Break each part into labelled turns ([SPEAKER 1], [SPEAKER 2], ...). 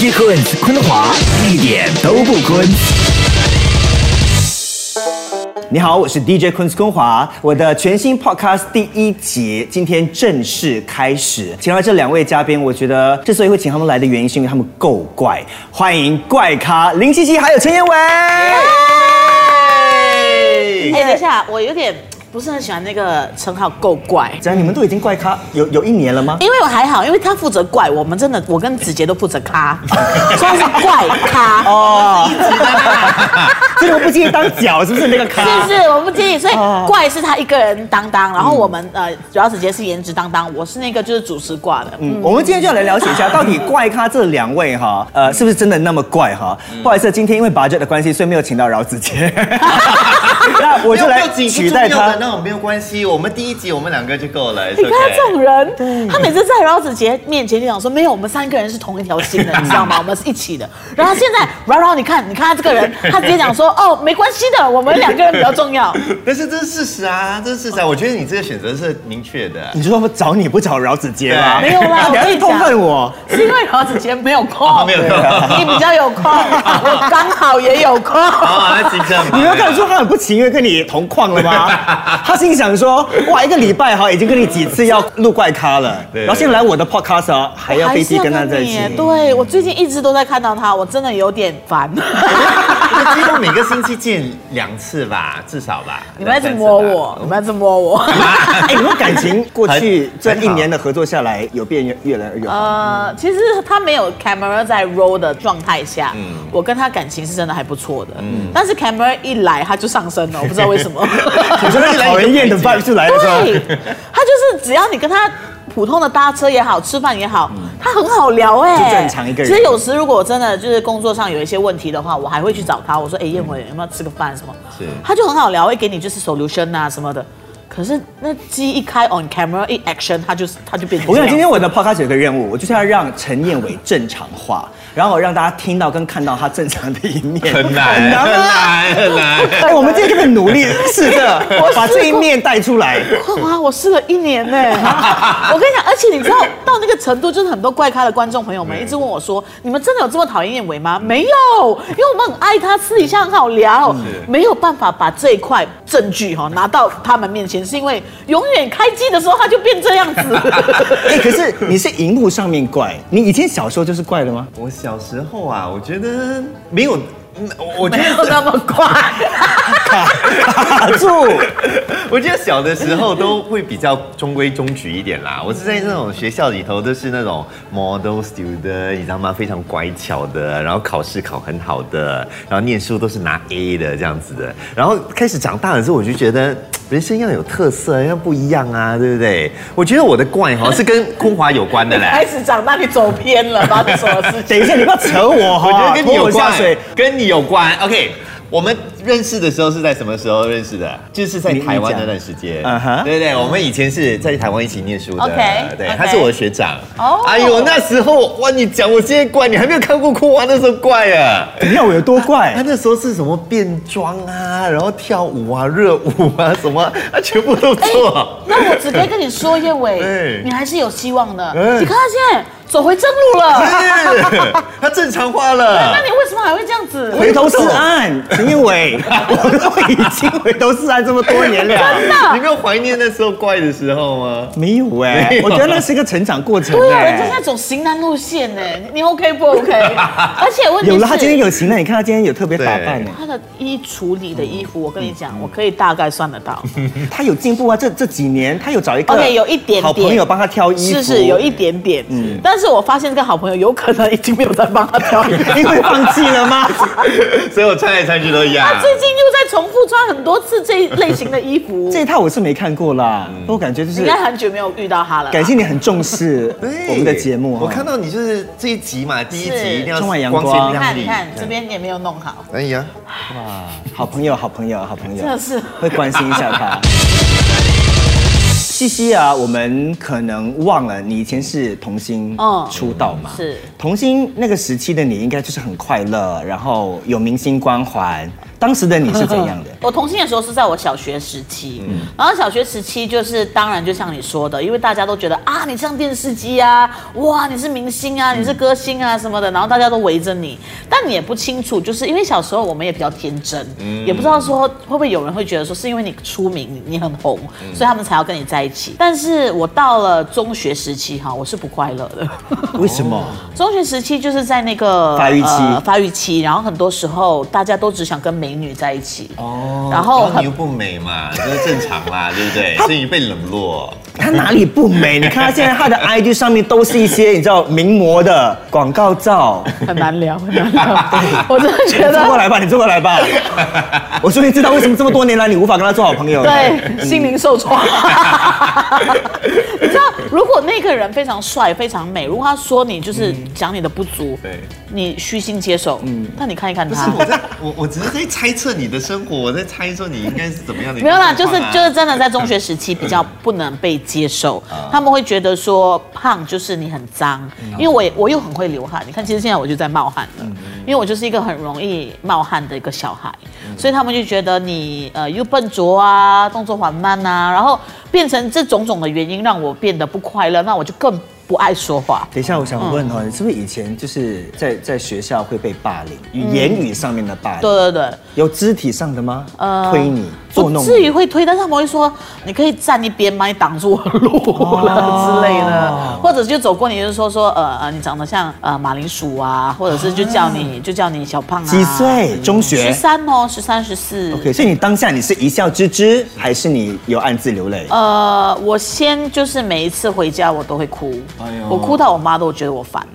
[SPEAKER 1] DJ 坤坤华一点都不坤。你好，我是 DJ 坤坤华，我的全新 Podcast 第一集今天正式开始。请来这两位嘉宾，我觉得之所以会请他们来的原因，是因为他们够怪。欢迎怪咖林七七还有陈彦伟。
[SPEAKER 2] 哎，等一下，我有点不是很喜欢那个称号，够怪。
[SPEAKER 1] 这样你们都已经怪咖有有一年了吗？
[SPEAKER 2] 因为我还好，因为他负责怪，我们真的，我跟子杰都负责咖，所以是怪咖。
[SPEAKER 1] 哦，所以我不介意当脚是不是那个咖？
[SPEAKER 2] 是是，我不介意，所以
[SPEAKER 1] 哦
[SPEAKER 2] 怪是他一个人当当，然后我们呃，主要子杰是颜值当当，我是那个就是主持挂的。
[SPEAKER 1] 嗯，我们今天就要来了解一下，到底怪咖这两位哈，呃，是不是真的那么怪哈？不好意思，今天因为 budget 的关系，所以没有请到饶子杰，那我就来取代他。
[SPEAKER 3] 那我没有关系，我们第一集我们两个就够了。
[SPEAKER 2] 你看他这种人，他每次在饶子杰面前就讲说，没有，我们三个人是同一条心的，你知道吗？我们是一起的。然后现在饶饶，你看，你看他这个人，他直接讲说，哦，没关系的，我们两个人比较重要。
[SPEAKER 3] 但是这是事实啊，这是事实啊。我觉得你这个选择是明确的。
[SPEAKER 1] 你说找你不找饶子杰吗？
[SPEAKER 2] 没有啦，
[SPEAKER 1] 你还是痛恨我。
[SPEAKER 2] 是因为饶子杰没有空，
[SPEAKER 3] 哦没有空
[SPEAKER 2] 你比较有空，我刚好也有空。
[SPEAKER 1] 你没有看出他很不情愿跟你同框了吗？他心想说，哇，一个礼拜哈，已经跟你几次要录怪咖了，
[SPEAKER 3] 对
[SPEAKER 1] 然后现在来我的 podcast 啊，还要飞机跟他在一起。
[SPEAKER 2] 对我最近一直都在看到他，我真的有点烦。
[SPEAKER 3] 几乎每个星期见两次吧，至少吧。
[SPEAKER 2] 你们一直摸我，你们一直摸我。
[SPEAKER 1] 哎，你们感情过去这一年的合作下来，有变越越来越好。
[SPEAKER 2] 呃，其实他没有 camera 在 roll 的状态下，我跟他感情是真的还不错的。嗯但是 camera 一来，他就上升了，我不知道为什么。
[SPEAKER 1] 你说那个讨人厌的 vibe 就来了？
[SPEAKER 2] 对，他就是只要你跟他普通的搭车也好，吃饭也好，他很好聊哎、
[SPEAKER 1] 就正常一个人
[SPEAKER 2] 其实有时如果我真的就是工作上有一些问题的话，我还会去找他，我说哎燕伟有没有吃个饭什么？
[SPEAKER 3] 是
[SPEAKER 2] 他就很好聊，会给你就是 solution 啊什么的。可是那机一开 on camera 一 action，它就是他就变成
[SPEAKER 1] 我跟你讲，今天我的 podcast 有个任务，我就是要让陈彦伟正常化，然后让大家听到跟看到他正常的一面。
[SPEAKER 3] 很难，
[SPEAKER 1] 很难
[SPEAKER 3] 很
[SPEAKER 1] 啊！
[SPEAKER 3] 难，很难。
[SPEAKER 1] 哎，我们今天就很努力 试着把这一面带出来。
[SPEAKER 2] 哇，我试了一年呢。我跟你讲，而且你知道到那个程度，就是很多怪咖的观众朋友们一直问我说：“你们真的有这么讨厌燕伟吗？”没有，因为我们很爱他，私底下很好聊，没有办法把这一块证据哈拿到他们面前，是因为永远开机的时候它就变这样子。
[SPEAKER 1] 哎，可是你是荧幕上面怪，你以前小时候就是怪的吗？
[SPEAKER 3] 我小时候啊，我觉得没有，嗯我觉
[SPEAKER 2] 没有
[SPEAKER 3] 得
[SPEAKER 2] 那么快，
[SPEAKER 1] 卡 住。
[SPEAKER 3] 我觉得小的时候都会比较中规中矩一点啦。我是在那种学校里头都是那种 model student，你知道吗？非常乖巧的，然后考试考很好的，然后念书都是拿 A 的这样子的。然后开始长大了之后，我就觉得人生要有特色，要不一样啊，对不对？我觉得我的怪哈是跟空华有关的
[SPEAKER 2] 开
[SPEAKER 3] 嘞。
[SPEAKER 2] 始长大你走偏了，发生什么事情？
[SPEAKER 1] 等一下，你不要扯我哈，
[SPEAKER 3] 我觉得跟你有关。，跟你有关。OK，我们认识的时候是在什么时候认识的？就是在台湾那段时间。
[SPEAKER 1] 嗯哼
[SPEAKER 3] 对对，我们以前是在台湾一起念书的。
[SPEAKER 2] OK，
[SPEAKER 3] 对他是我的学长。
[SPEAKER 2] 哦
[SPEAKER 3] 哎呦，那时候哇，你讲我现在怪，你还没有看过哭啊那时候怪啊。
[SPEAKER 1] 你看我有多怪
[SPEAKER 3] 他？那时候是什么变装啊，然后跳舞啊、热舞啊，什么，他 全部都做。
[SPEAKER 2] 那我只可以跟你说，叶伟
[SPEAKER 3] 哎，
[SPEAKER 2] 你还是有希望的。
[SPEAKER 3] 哎
[SPEAKER 2] 你看他现在走回正路了，
[SPEAKER 3] 他正常化了
[SPEAKER 2] 那。你么还会这样子？
[SPEAKER 1] 回头是岸，陈彦伟，我都已经回头是岸这么多年了。真的？
[SPEAKER 3] 你没有怀念那时候怪的时候吗？
[SPEAKER 1] 没有哎、我觉得那是一个成长过程
[SPEAKER 2] 对啊，
[SPEAKER 1] 哎
[SPEAKER 2] 人家在走型男路线呢，你你 OK 不 OK？而且问题，
[SPEAKER 1] 有了，他今天有型了，你看他今天有特别打扮呢，
[SPEAKER 2] 他的衣橱里的衣服，我跟你讲，我可以大概算得到。
[SPEAKER 1] 他有进步啊，这这几年他有找一个
[SPEAKER 2] OK，有一点点。
[SPEAKER 1] 好朋友帮他挑衣服，
[SPEAKER 2] 是是有一点点，嗯，但是我发现这个好朋友有可能已经没有在帮他挑衣服，
[SPEAKER 1] 因为放弃了吗？
[SPEAKER 3] 所以我穿来穿去都一样。
[SPEAKER 2] 他最近又在重复穿很多次这一类型的衣服，
[SPEAKER 1] 这一套我是没看过啦，我感觉就是
[SPEAKER 2] 应该很久没有遇到他了。
[SPEAKER 1] 感谢你很重视 我们的节目哈
[SPEAKER 3] 我看到你就是这一集嘛，第一集一定要
[SPEAKER 1] 充满阳
[SPEAKER 3] 光
[SPEAKER 1] 光
[SPEAKER 2] 你。看你看这边也没有弄好，
[SPEAKER 3] 可以啊，
[SPEAKER 1] 好朋友，好朋友，好朋友，
[SPEAKER 2] 真的是
[SPEAKER 1] 会关心一下他。西西啊，我们可能忘了你以前是童星
[SPEAKER 2] 嗯
[SPEAKER 1] 出道嘛？
[SPEAKER 2] 是
[SPEAKER 1] 童星那个时期的你，应该就是很快乐，然后有明星光环，当时的你是怎样的？
[SPEAKER 2] 我同性的时候是在我小学时期，嗯然后小学时期就是当然就像你说的，因为大家都觉得啊，你像电视机啊，哇，你是明星啊，你是歌星啊什么的，然后大家都围着你，但你也不清楚，就是因为小时候我们也比较天真，嗯也不知道说会不会有人会觉得说是因为你出名，你你很红，所以他们才要跟你在一起。但是我到了中学时期哈，我是不快乐的。
[SPEAKER 1] 为什么？
[SPEAKER 2] 中学时期就是在那个
[SPEAKER 1] 发育期
[SPEAKER 2] 呃发育期，然后很多时候大家都只想跟美女在一起，哦，然后很
[SPEAKER 3] 然后你又不美嘛，这是正常啦，对不对？所以你被冷落。
[SPEAKER 1] 他哪里不美？你看他现在他的 IG 上面都是一些你知道名模的广告照。
[SPEAKER 2] 很难聊，很难聊。我真的觉得，
[SPEAKER 1] 你坐过来吧，你坐过来吧。我终于知道为什么这么多年来你无法跟他做好朋友了。
[SPEAKER 2] 对，心灵受创。你知道，如果那个人非常帅、非常美，如果他说你就是讲你的不足，
[SPEAKER 3] 对
[SPEAKER 2] 你虚心接受，嗯，那你看一看
[SPEAKER 3] 不是
[SPEAKER 2] 他。
[SPEAKER 3] 我在，我我只是在猜测你的生活，我在猜测你应该是怎么样的一个
[SPEAKER 2] 没有啦，就。是就是真的在中学时期比较不能被接受，他们会觉得说胖就是你很脏，因为我也我又很会流汗，你看其实现在我就在冒汗了，因为我就是一个很容易冒汗的一个小孩，所以他们就觉得你呃又笨拙啊，动作缓慢啊，然后变成这种种的原因让我变得不快乐，那我就更不爱说话。
[SPEAKER 1] 等一下，我想问
[SPEAKER 2] 嗯。
[SPEAKER 1] 哦，你是不是以前就是在在学校会被霸凌，言语上面的霸凌？
[SPEAKER 2] 对对对。
[SPEAKER 1] 有肢体上的吗？
[SPEAKER 2] 呃
[SPEAKER 1] 推你、捉
[SPEAKER 2] 不
[SPEAKER 1] 弄？
[SPEAKER 2] 至于会推，但是他们会说你可以站一边吗？你挡住我路了之类的，或者就走过你就说说呃呃你长得像呃马铃薯啊，或者是就叫你、就叫你小胖啊。
[SPEAKER 1] 几？岁？中学
[SPEAKER 2] 十三哦，十三十四。
[SPEAKER 1] OK，所以你当下你是一笑置之，还是你有暗自流泪？
[SPEAKER 2] 呃，我先就是每一次回家我都会哭，我哭到我妈都觉得我烦。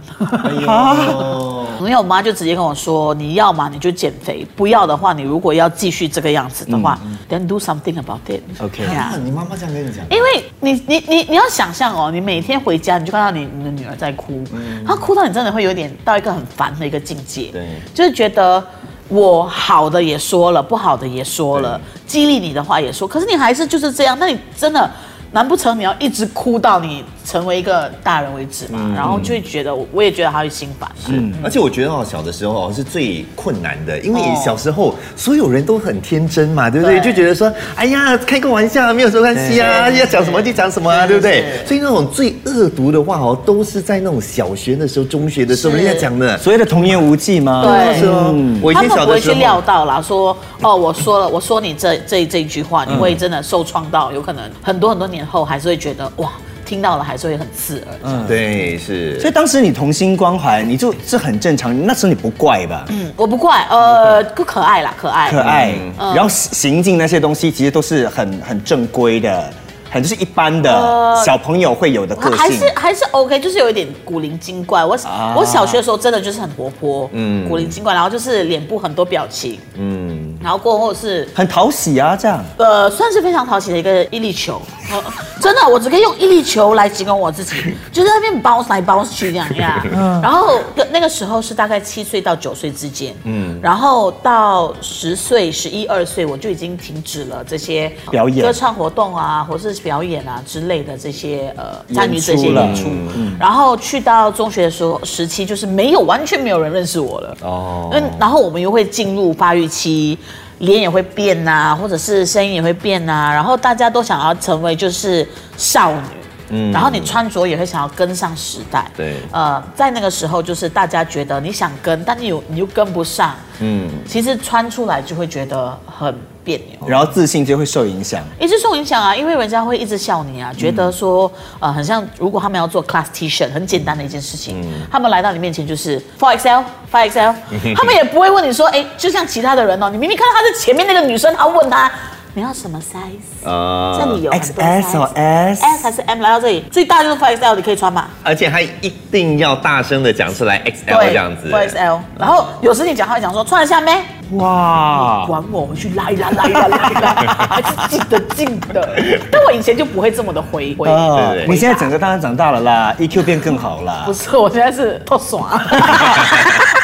[SPEAKER 3] 哦，
[SPEAKER 2] 因为我妈就直接跟我说，你要嘛你就减肥，不要的话，你如果要继续这个样子的话、t h e n do something about it。
[SPEAKER 1] OK
[SPEAKER 2] 呀
[SPEAKER 3] 啊你妈妈这样跟你讲，
[SPEAKER 2] 因为你你你你要想象哦，你每天回家你就看到你你的女儿在哭，她哭到你真的会有点到一个很烦的一个境界，
[SPEAKER 3] 对。
[SPEAKER 2] 就是觉得我好的也说了，不好的也说了，激励你的话也说，可是你还是就是这样，那你真的难不成你要一直哭到你成为一个大人为止嘛？然后就会觉得，我也觉得他会心烦，
[SPEAKER 3] 嗯，而且我觉得哦，小的时候哦是最困难的，因为
[SPEAKER 2] 哦
[SPEAKER 3] 小时候所有人都很天真嘛，对不对？
[SPEAKER 2] 对
[SPEAKER 3] 就觉得说，哎呀，开个玩笑没有什么关系啊，要讲什么就讲什么啊，对不对？所以那种最恶毒的话哦，都是在那种小学的时候、中学的时候人家讲的。
[SPEAKER 1] 所谓的童言无忌嘛？
[SPEAKER 2] 对
[SPEAKER 3] 是哦，我以
[SPEAKER 2] 他
[SPEAKER 3] 前
[SPEAKER 2] 们不会去
[SPEAKER 3] 小时候，
[SPEAKER 2] 料到啦，说哦，我说了，我说你这这这一句话，你会真的受创到，有可能很多很多年后还是会觉得哇，听到了还是会很刺耳。
[SPEAKER 1] 嗯
[SPEAKER 3] 对，是。
[SPEAKER 1] 所以当时你童心光环，你就是很正常。那时候你不怪吧？
[SPEAKER 2] 嗯，我不怪，呃，不可爱啦，可爱，
[SPEAKER 1] 可爱，
[SPEAKER 2] 嗯
[SPEAKER 1] 然后行进那些东西其实都是很很正规的，很就是一般的
[SPEAKER 2] 呃
[SPEAKER 1] 小朋友会有的个
[SPEAKER 2] 还
[SPEAKER 1] 性。
[SPEAKER 2] 是还是 OK，就是有一点古灵精怪。我、
[SPEAKER 1] 啊
[SPEAKER 2] 我小学的时候真的就是很活泼，
[SPEAKER 3] 嗯
[SPEAKER 2] 嗯，古灵精怪，然后就是脸部很多表情，
[SPEAKER 3] 嗯，
[SPEAKER 2] 然后过后是
[SPEAKER 1] 很讨喜啊，这样。
[SPEAKER 2] 呃，算是非常讨喜的一个毅力球。呃真的，我只可以用毅力球来形容我自己，就在那边包来包去这样呀。然后那个时候是大概七岁到九岁之间，嗯，然后到十岁、十一二岁，我就已经停止了这些
[SPEAKER 1] 表演
[SPEAKER 2] 歌唱活动啊，或是表演啊之类的这些呃参与这些
[SPEAKER 1] 演出了
[SPEAKER 2] 演出。然后去到中学的时候时期，就是没有完全没有人认识我了。
[SPEAKER 3] 哦
[SPEAKER 2] 嗯，然后我们又会进入发育期，脸也会变呐、或者是声音也会变呐、然后大家都想要成为就是少女。嗯，然后你穿着也会想要跟上时代，
[SPEAKER 3] 对。
[SPEAKER 2] 呃，在那个时候就是大家觉得你想跟，但你有你又跟不上，
[SPEAKER 3] 嗯，
[SPEAKER 2] 其实穿出来就会觉得很别扭。
[SPEAKER 1] 然后自信就会受影响。
[SPEAKER 2] 一直受影响啊，因为人家会一直笑你啊，觉得说，呃，很像如果他们要做 class T 恤，很简单的一件事情，他们来到你面前就是 four XL five XL，他们也不会问你说，哎，就像其他的人哦，你明明看到他在前面那个女生，他问他你要什么 size，
[SPEAKER 3] 啊
[SPEAKER 2] 这里有
[SPEAKER 1] XS 或
[SPEAKER 2] size
[SPEAKER 1] S
[SPEAKER 2] S 还是 M 来到这里，最大就是 XL，你可以穿嘛？
[SPEAKER 3] 而且还一定要大声的讲出来 XL 这样子。
[SPEAKER 2] XL，然后有时你讲，他会讲说穿得下没？
[SPEAKER 1] 哇，
[SPEAKER 2] 管我，回去拉一拉，拉一拉，拉一拉，还是近的近的。但我以前就不会这么的回回。
[SPEAKER 1] 你现在整个当然长大了啦，EQ 变更好啦
[SPEAKER 2] 不。是，我现在是特爽。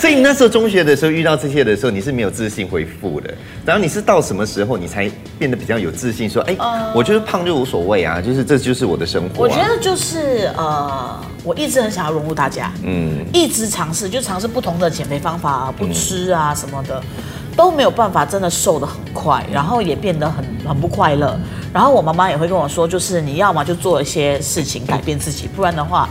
[SPEAKER 3] 所以你那时候中学的时候遇到这些的时候，你是没有自信回复的。然后你是到什么时候你才变得比较有自信，说，哎、我觉得胖就无所谓啊，就是这就是我的生活、啊。
[SPEAKER 2] 我觉得就是呃，我一直很想要融入大家，
[SPEAKER 3] 嗯
[SPEAKER 2] 嗯，一直尝试，就尝试不同的减肥方法啊，不吃啊什么的。都没有办法真的瘦得很快，然后也变得很很不快乐。然后我妈妈也会跟我说，就是你要么就做一些事情改变自己，不然的话，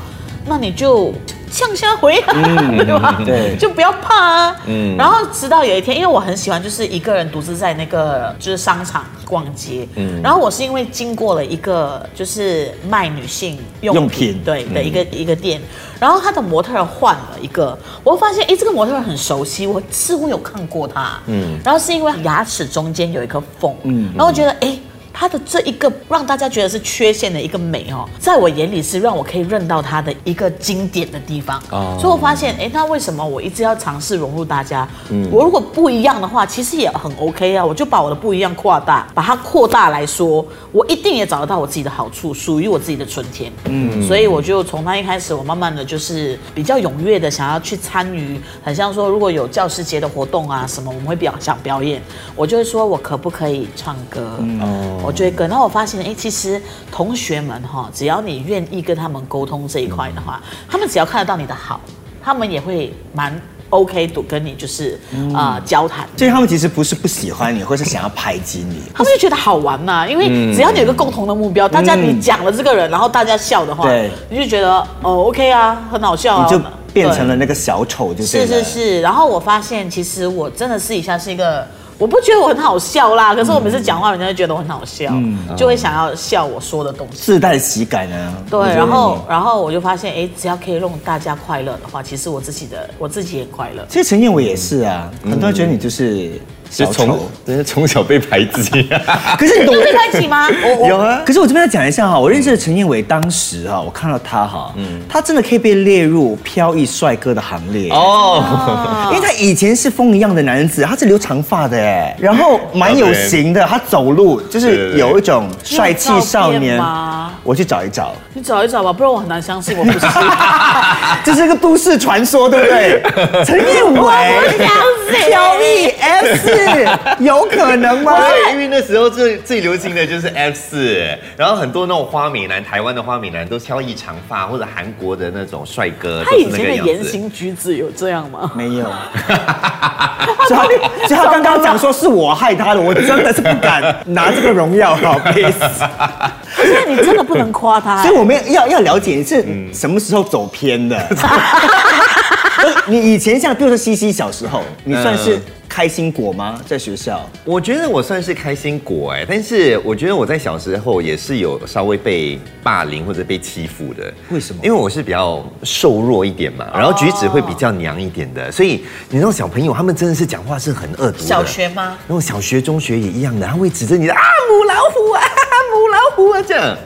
[SPEAKER 2] 那你就向下回啊，对吧？
[SPEAKER 1] 对
[SPEAKER 2] 就不要怕啊。嗯。然后直到有一天，因为我很喜欢就是一个人独自在那个就是商场逛街，嗯。然后我是因为经过了一个就是卖女性用
[SPEAKER 1] 用
[SPEAKER 2] 品
[SPEAKER 1] 品
[SPEAKER 2] 对的一个、一个店，然后他的模特儿换了一个，我会发现哎，这个模特儿很熟悉，我似乎有看过他，嗯。然后是因为牙齿中间有一颗缝，嗯。然后我觉得哎。他的这一个让大家觉得是缺陷的一个美哦，在我眼里是让我可以认到他的一个经典的地方。
[SPEAKER 1] 哦
[SPEAKER 2] 所以我发现，哎，那为什么我一直要尝试融入大家？嗯我如果不一样的话，其实也很 OK 啊。我就把我的不一样扩大，把它扩大来说，我一定也找得到我自己的好处，属于我自己的春天。嗯，所以我就从那一开始，我慢慢的就是比较踊跃的想要去参与，很像说如果有教师节的活动啊什么，我们会表想表演，我就会说我可不可以唱歌？我就会跟。然后我发现，哎，其实同学们哈，只要你愿意跟他们沟通这一块的话，他们只要看得到你的好，他们也会蛮 OK 都跟你就是啊、呃交谈。
[SPEAKER 1] 所以他们其实不是不喜欢你，或是想要排挤你。
[SPEAKER 2] 他们就觉得好玩嘛、因为只要你有一个共同的目标，大家你讲了这个人，然后大家笑的话
[SPEAKER 1] 对，
[SPEAKER 2] 你就觉得哦 OK 啊，很好笑啊，
[SPEAKER 1] 你就变成了那个小丑，就
[SPEAKER 2] 是是是。然后我发现，其实我真的私底下是一个。我不觉得我很好笑啦，可是我每次讲话，人家就觉得我很好笑，就会想要笑我说的东西。
[SPEAKER 1] 自带喜感啊。
[SPEAKER 2] 对然后然后我就发现，哎，只要可以让大家快乐的话，其实我自己的我自己也快乐。
[SPEAKER 1] 其实陈燕伟也是啊，很多人觉得你就是小
[SPEAKER 3] 就从
[SPEAKER 1] 丑。
[SPEAKER 3] 真的从小被排挤，
[SPEAKER 1] 可是你懂
[SPEAKER 2] 有被排挤吗？
[SPEAKER 3] 有啊。
[SPEAKER 1] 可是我这边要讲一下哈，我认识的陈燕伟当时哈，我看到他哈，嗯他真的可以被列入飘逸帅哥的行列
[SPEAKER 3] 哦，
[SPEAKER 1] 因为他以前是风一样的男子，他是留长发的哎，然后蛮有型的，他走路就是有一种帅气少年
[SPEAKER 2] 吗。
[SPEAKER 1] 我去找一找，
[SPEAKER 2] 你找一找吧，不然我很难相信我不是。
[SPEAKER 1] 这是个都市传说，对不对？陈燕伟飘逸 F 四，有可能吗？
[SPEAKER 3] 对，因为那时候最最流行的就是 F 四，然后很多那种花美男，台湾的花美男都挑逸长发，或者韩国的那种帅哥，
[SPEAKER 2] 他以前的言。行举止有这样吗？
[SPEAKER 1] 没有。所以他，所以他刚刚讲说是我害他的，我真的是不敢拿这个荣耀哈，please。
[SPEAKER 2] 所以你真的不能夸他、
[SPEAKER 1] 所以我们要要了解你是什么时候走偏的。你以前像，比如说西西小时候，你算是开心果吗？在学校？
[SPEAKER 3] 我觉得我算是开心果哎，但是我觉得我在小时候也是有稍微被霸凌或者被欺负的。
[SPEAKER 1] 为什么
[SPEAKER 3] 因为我是比较瘦弱一点嘛，然后举止会比较娘一点的，所以你那种小朋友，他们真的是讲话是很恶毒的。
[SPEAKER 2] 小学吗？
[SPEAKER 3] 那种小学、中学也一样的，他会指着你的啊母老虎啊，母老虎啊这样，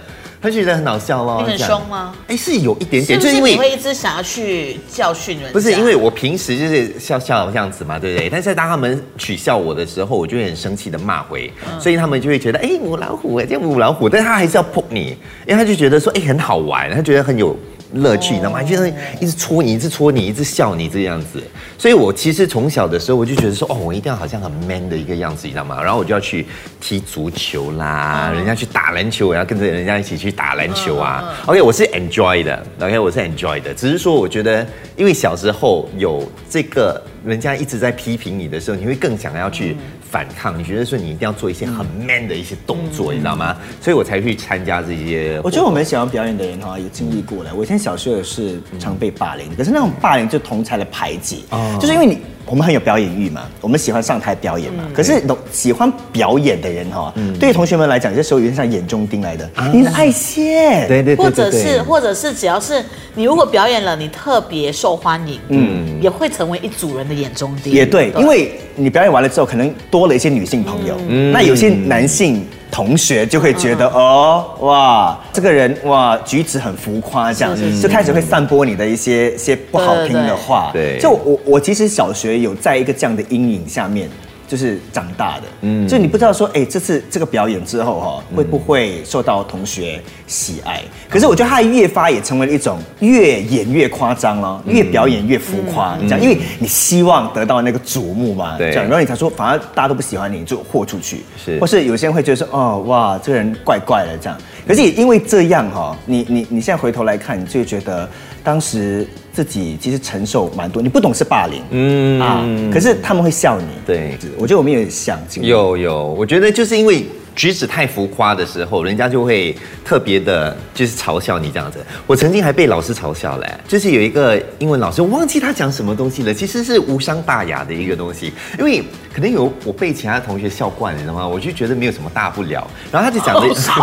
[SPEAKER 3] 他就觉得很好笑咯。
[SPEAKER 2] 你很凶吗？
[SPEAKER 3] 哎，是有一点点，
[SPEAKER 2] 就是
[SPEAKER 3] 因为
[SPEAKER 2] 你会一直想要去教训人？
[SPEAKER 3] 不是因为我平时就是笑笑这样子嘛，对不对？但是当他们取笑我的时候，我就会很生气的骂回，所以他们就会觉得，哎，母老虎哎，这母老虎，但是他还是要扑你，因为他就觉得说，哎，很好玩，他觉得很有。乐趣，你知道吗？就是一直戳你，一直戳你，一直笑你这样子。所以我其实从小的时候我就觉得说，哦，我一定要好像很 man 的一个样子，你知道吗？然后我就要去踢足球啦，人家去打篮球，我要跟着人家一起去打篮球啊。OK，我是 enjoy 的，OK，我是 enjoy 的。只是说，我觉得因为小时候有这个人家一直在批评你的时候，你会更想要去反抗。你觉得说你一定要做一些很 man 的一些动作，你知道吗？所以我才去参加这些。
[SPEAKER 1] 我觉得我们喜欢表演的人哈，也经历过了。我以前小时候也是常被霸凌，可是那种霸凌就同才的排挤，就是因为你我们很有表演欲嘛，我们喜欢上台表演嘛。可是懂喜欢表演的人哈，对于同学们来讲，有些时候有点像眼中钉来的，你的爱线，
[SPEAKER 3] 对对对
[SPEAKER 2] 或者是，或者是只要是你如果表演了，你特别受欢迎，嗯，也会成为一组人的眼中钉。
[SPEAKER 1] 也对，因为你表演完了之后，可能多了一些女性朋友，那有些男性同学就会觉得、哦，哇，这个人哇举止很浮夸，这样
[SPEAKER 2] 是是是
[SPEAKER 1] 就开始会散播你的一些些不好听的话。
[SPEAKER 3] 对对对
[SPEAKER 1] 就我我其实小学有在一个这样的阴影下面。就是长大的，嗯，就你不知道说，哎，这次这个表演之后哈、会不会受到同学喜爱？可是我觉得他越发也成为了一种越演越夸张了，越表演越浮夸，这样，因为你希望得到那个瞩目嘛，
[SPEAKER 3] 对。
[SPEAKER 1] 这样，然后你才说，反而大家都不喜欢你，你就豁出去，
[SPEAKER 3] 是。
[SPEAKER 1] 或是有些人会觉得说，哦，哇，这个人怪怪的这样。可是也因为这样哈、你你你现在回头来看，你就会觉得当时自己其实承受蛮多，你不懂是霸凌，嗯。啊，可是他们会笑你，
[SPEAKER 3] 对。
[SPEAKER 1] 我觉得我们也想经历
[SPEAKER 3] 有有，我觉得就是因为举止太浮夸的时候，人家就会特别的，就是嘲笑你这样子。我曾经还被老师嘲笑嘞，就是有一个英文老师，我忘记他讲什么东西了，其实是无伤大雅的一个东西，因为可能有我被其他同学笑惯了，你知道吗？我就觉得没有什么大不了，然后他就讲的
[SPEAKER 2] 好伤，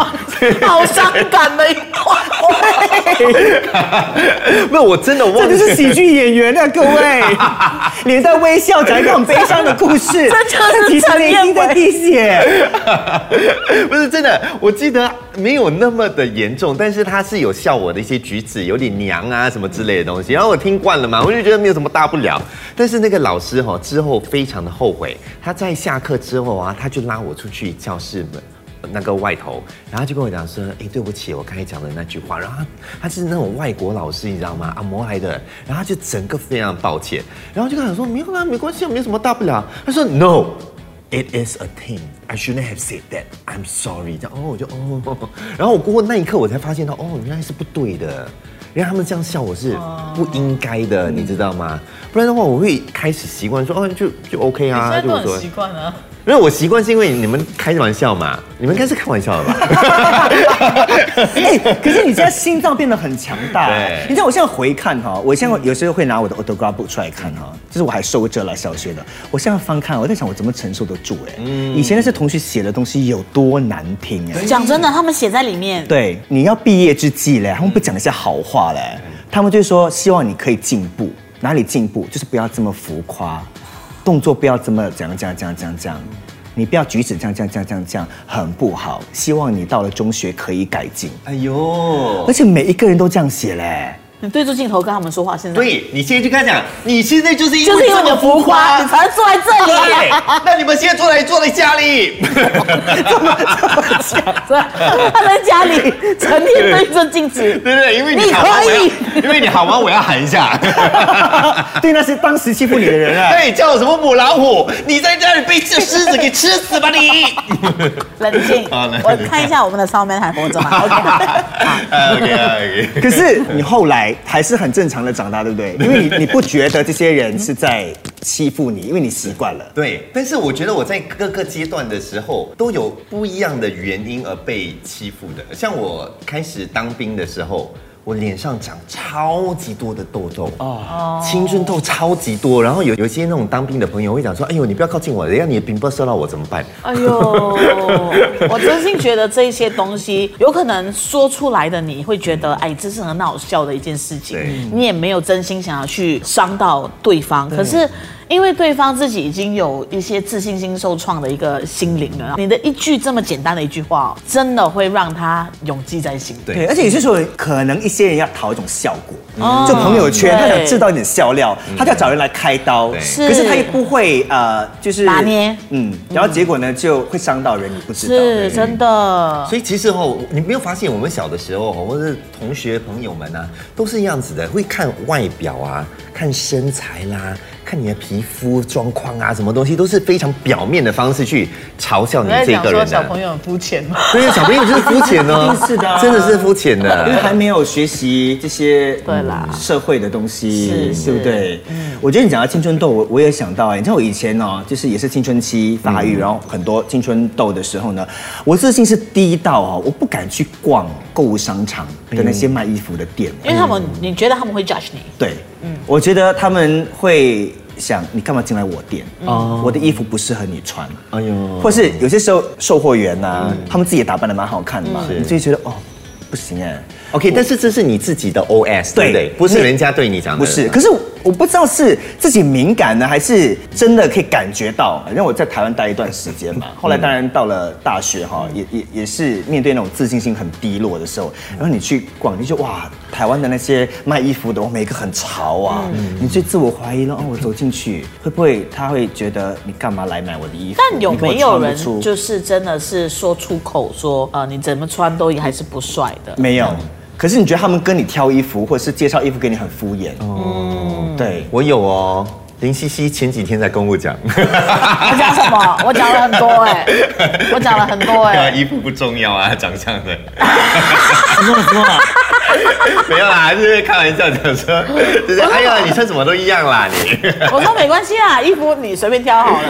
[SPEAKER 2] 好伤感的一段。
[SPEAKER 3] 没有，我真的忘
[SPEAKER 1] 这就
[SPEAKER 3] 记
[SPEAKER 1] 是喜剧演员啊，各位，脸在微笑讲一个很悲伤的故事，
[SPEAKER 2] 这就是
[SPEAKER 1] 其实
[SPEAKER 2] 陈
[SPEAKER 1] 你已经在
[SPEAKER 2] 彦
[SPEAKER 1] 滴血。
[SPEAKER 3] 不是真的，我记得没有那么的严重，但是他是有笑我的一些举止，有点娘啊什么之类的东西，然后我听惯了嘛，我就觉得没有什么大不了。但是那个老师哈、之后非常的后悔，他在下课之后啊，他就拉我出去教室门。那个外头，然后就跟我讲说：“哎，对不起，我刚才讲的那句话。”然后他他是那种外国老师，你知道吗？阿摩来的，然后他就整个非常抱歉，然后就跟他说：“没有啦，没关系，没什么大不了。”他说：“No。” It is a thing. I shouldn't have said that. I'm sorry. 这样哦，我就哦，然后我过后那一刻我才发现到，哦，原来是不对的，因为他们这样笑我是不应该的，你知道吗？不然的话，我会开始习惯说，哦，就就 OK 啊，就我说习。
[SPEAKER 2] 惯啊。
[SPEAKER 3] 因为我习惯是因为你们开玩笑嘛，你们应该是开玩笑的吧？
[SPEAKER 1] 哎、可是你现在心脏变得很强大。
[SPEAKER 3] 对。
[SPEAKER 1] 你知道我现在回看哈，我现在有时候会拿我的 autograph book 出来看哈，就是我还收着了小学的。我现在翻看，我在想我怎么承受得住哎、以前那些同学写的东西有多难听哎、
[SPEAKER 2] 讲真的，他们写在里面，
[SPEAKER 1] 对，你要毕业之际嘞，他们不讲一些好话嘞，他们就说希望你可以进步，哪里进步？就是不要这么浮夸，动作不要这么这样这样这样这样这样，你不要举止这样这样这样这样这样，很不好。希望你到了中学可以改进，
[SPEAKER 3] 哎呦
[SPEAKER 1] 而，且每一个人都这样写嘞。
[SPEAKER 2] 你 对着镜头跟他们说话，现在
[SPEAKER 3] 对你现在就跟他讲，你现在就是因
[SPEAKER 2] 就是因为
[SPEAKER 3] 这么浮
[SPEAKER 2] 浮夸，你。才坐在这里。，
[SPEAKER 3] 那你们现在坐在坐在家里，
[SPEAKER 2] 他在家里成天对着镜子，
[SPEAKER 3] 对不对？因为你
[SPEAKER 2] 可以，
[SPEAKER 3] 因为你好吗，我要喊一下。
[SPEAKER 1] 对，那些当时欺负你的人啊。
[SPEAKER 3] 对，叫我什么母老虎？你在家里被这狮子给吃死吧你！
[SPEAKER 2] 冷静。
[SPEAKER 3] 好冷静
[SPEAKER 2] 我看一下我们的上面还活着吗？OK，好
[SPEAKER 3] OK OK。
[SPEAKER 1] 可是你后来还是很正常的长大，对不对？因为你你不觉得这些人是在欺负你，因为你习惯了。
[SPEAKER 3] 对，但是我觉得我在各个阶段的时候都有不一样的原因而被欺负的。像我开始当兵的时候，我脸上长超级多的痘痘哦，青春痘超级多。然后有有一些那种当兵的朋友会讲说：“哎呦，你不要靠近我，等一下你的冰波射到我怎么办
[SPEAKER 2] 哎呦，我真心觉得这些东西有可能说出来的，你会觉得，哎，这是很好笑的一件事情，你也没有真心想要去伤到对方，可是。因为对方自己已经有一些自信心受创的一个心灵了，你的一句这么简单的一句话，真的会让他永记在心。
[SPEAKER 3] 对
[SPEAKER 1] 对，而且有些时候可能一些人要讨一种效果，
[SPEAKER 2] 哦
[SPEAKER 1] 就朋友圈，他想制造一点笑料，他就要找人来开刀，
[SPEAKER 2] 是
[SPEAKER 1] 可是他也不会呃，就是
[SPEAKER 2] 拿捏，
[SPEAKER 1] 嗯，然后结果呢就会伤到人，你不知道。
[SPEAKER 2] 是真的？”。
[SPEAKER 3] 所以其实哦，你没有发现我们小的时候哦，或者是同学朋友们啊，都是一样子的，会看外表啊，看身材啦，看你的皮肤状况啊，什么东西都是非常表面的方式去嘲笑你这个人的。
[SPEAKER 2] 说小朋友很肤浅吗？
[SPEAKER 3] 对啊，小朋友就是肤浅
[SPEAKER 1] 呢是的啊
[SPEAKER 3] 真的是肤浅的
[SPEAKER 1] 因为
[SPEAKER 3] 的。
[SPEAKER 1] 还没有学习这些
[SPEAKER 2] 对啦
[SPEAKER 1] 嗯社会的东西，
[SPEAKER 2] 是
[SPEAKER 1] 对不对？我觉得你讲到青春痘，我我也想到哎，你知道我以前哦，就是也是青春期发育，然后很多青春痘的时候呢，我自信是低到哦，我不敢去逛购物商场的那些卖衣服的店，
[SPEAKER 2] 因为他们，你觉得他们会 judge 你？
[SPEAKER 1] 对，嗯我觉得他们会想你干嘛进来我店？哦，我的衣服不适合你穿。
[SPEAKER 3] 哎呦，
[SPEAKER 1] 或是有些时候售货员呐、他们自己也打扮的蛮好看的嘛，你就会觉得哦，不行哎，
[SPEAKER 3] OK，但是这是你自己的 OS，对不对？不是人家对你讲的。
[SPEAKER 1] 不是，可是我不知道是自己敏感呢，还是真的可以感觉到。因为我在台湾待一段时间嘛，后来当然到了大学哈，也也也是面对那种自信心很低落的时候，然后你去逛，你就哇，台湾的那些卖衣服的，哇，每个很潮啊，你最自我怀疑了。哦，我走进去会不会他会觉得你干嘛来买我的衣服？
[SPEAKER 2] 但有没有人就是真的是说出口说，呃，你怎么穿都还是不帅的？
[SPEAKER 1] 没有？可是你觉得他们跟你挑衣服，或者是介绍衣服给你很敷衍？哦，对，
[SPEAKER 3] 我有哦，林夕夕前几天在跟我讲，
[SPEAKER 2] 我讲什么？我讲了很多哎、我讲了很多哎、
[SPEAKER 3] 衣服不重要啊，长相的。
[SPEAKER 1] 什么什么？
[SPEAKER 3] 没有啦，就是开玩笑讲说，就是哎呀，你穿什么都一样啦，你。
[SPEAKER 2] 我说没关系啦，衣服你随便挑好了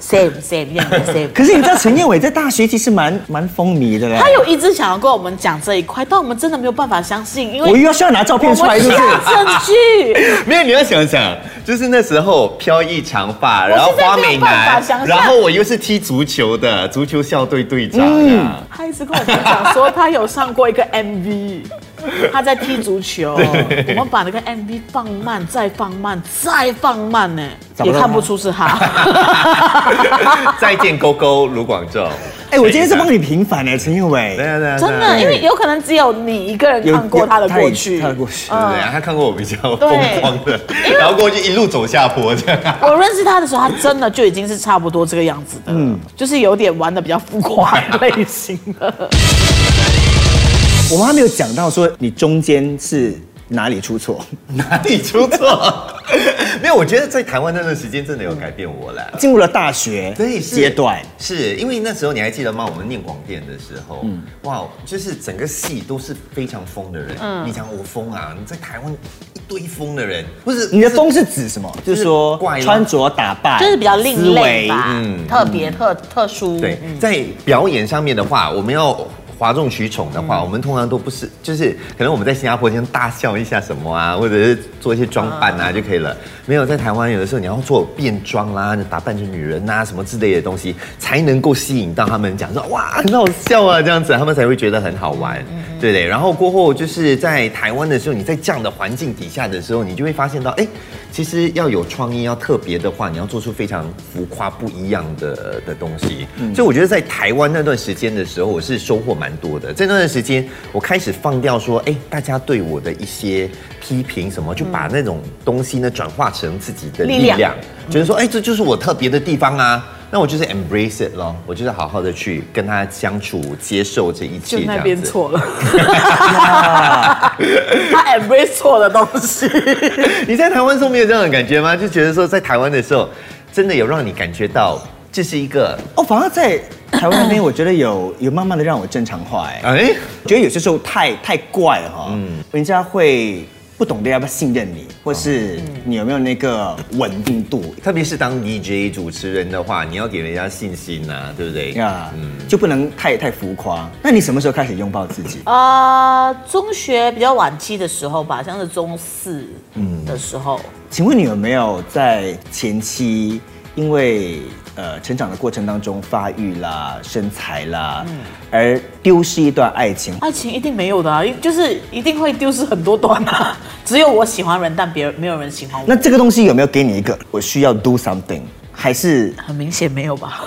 [SPEAKER 2] ，same same 一样的 same。
[SPEAKER 1] 可是你知道陈燕伟在大学其实蛮蛮风靡的嘞。
[SPEAKER 2] 他有一直想要跟我们讲这一块，但我们真的没有办法相信，因为
[SPEAKER 1] 我又要需要拿照片出来，
[SPEAKER 2] 就
[SPEAKER 1] 是
[SPEAKER 2] 证据。
[SPEAKER 3] 没有，你要想想，就是那时候飘逸长发，然后花美
[SPEAKER 2] 没办法
[SPEAKER 3] 男然后我又是踢足球的，足球校队队长嗯。
[SPEAKER 2] 他一直跟我们讲说，他有上过一个 MV，他在踢足球。我们把那个 MV 放慢，再放慢，再放慢呢，也看不出是他。
[SPEAKER 3] 再见勾勾卢广仲。
[SPEAKER 1] 哎，我今天是帮你平反呢，陈燕伟
[SPEAKER 3] 对。啊对啊，
[SPEAKER 2] 真的，因为有可能只有你一个人看过他的过去。
[SPEAKER 1] 他的过去。
[SPEAKER 3] 对不对？他看过我比较疯狂的，然后过去一路走下坡这样。
[SPEAKER 2] 我认识他的时候，他真的就已经是差不多这个样子的，嗯，就是有点玩的比较浮夸类型的。
[SPEAKER 1] 我们还没有讲到说你中间是哪里出错，
[SPEAKER 3] 哪里出错？没有，我觉得在台湾那段时间真的有改变我了。
[SPEAKER 1] 进入了大学阶段。
[SPEAKER 3] 是因为那时候你还记得吗？我们念广电的时候，哇，就是整个系都是非常疯的人。你讲我疯啊？你在台湾一堆疯的人，不是
[SPEAKER 1] 你的疯是指什么？就是说
[SPEAKER 3] 怪
[SPEAKER 1] 穿着打扮，
[SPEAKER 2] 就是比较另类吧，
[SPEAKER 3] 嗯
[SPEAKER 2] 特别特特殊。
[SPEAKER 3] 对
[SPEAKER 2] 嗯，
[SPEAKER 3] 在表演上面的话，我们要哗众取宠的话，我们通常都不是，就是可能我们在新加坡先大笑一下什么啊，或者是做一些装扮啊就可以了。没有在台湾，有的时候你要做变装啦，打扮成女人啊什么之类的东西，才能够吸引到他们讲说哇很好笑啊这样子，他们才会觉得很好玩，对不对？然后过后就是在台湾的时候，你在这样的环境底下的时候，你就会发现到，哎，其实要有创意，要特别的话，你要做出非常浮夸不一样的的东西。所以我觉得在台湾那段时间的时候，我是收获蛮多的。在那段时间，我开始放掉说，哎，大家对我的一些批评什么，就把那种东西呢转化成自己的力
[SPEAKER 2] 量，
[SPEAKER 3] 觉得说，哎，这就是我特别的地方啊。那我就是 embrace it 咯，我就是好好的去跟他相处，接受这一切。
[SPEAKER 2] 就那边错了，他 embrace 错的东西。
[SPEAKER 3] 你在台湾时候没有这样的感觉吗？就觉得说在台湾的时候，真的有让你感觉到这是一个
[SPEAKER 1] 哦，反而在台湾那边，我觉得有 有慢慢的让我正常化，哎，
[SPEAKER 3] 哎，
[SPEAKER 1] 觉得有些时候太太怪哈，嗯，人家会不懂得要不要信任你，或是你有没有那个稳定度
[SPEAKER 3] 特别是当 DJ 主持人的话，你要给人家信心呐、对不对？
[SPEAKER 1] 呀，就不能太太浮夸。那你什么时候开始拥抱自己？
[SPEAKER 2] 呃，中学比较晚期的时候吧，像是中四的时候，
[SPEAKER 1] 请问你有没有在前期因为呃成长的过程当中发育啦、身材啦，嗯而丢失一段爱情？
[SPEAKER 2] 爱情一定没有的啊，就是一定会丢失很多段啊。只有我喜欢人，但别人没有人喜欢我。
[SPEAKER 1] 那这个东西有没有给你一个我需要 do something？还是？
[SPEAKER 2] 很明显没有吧？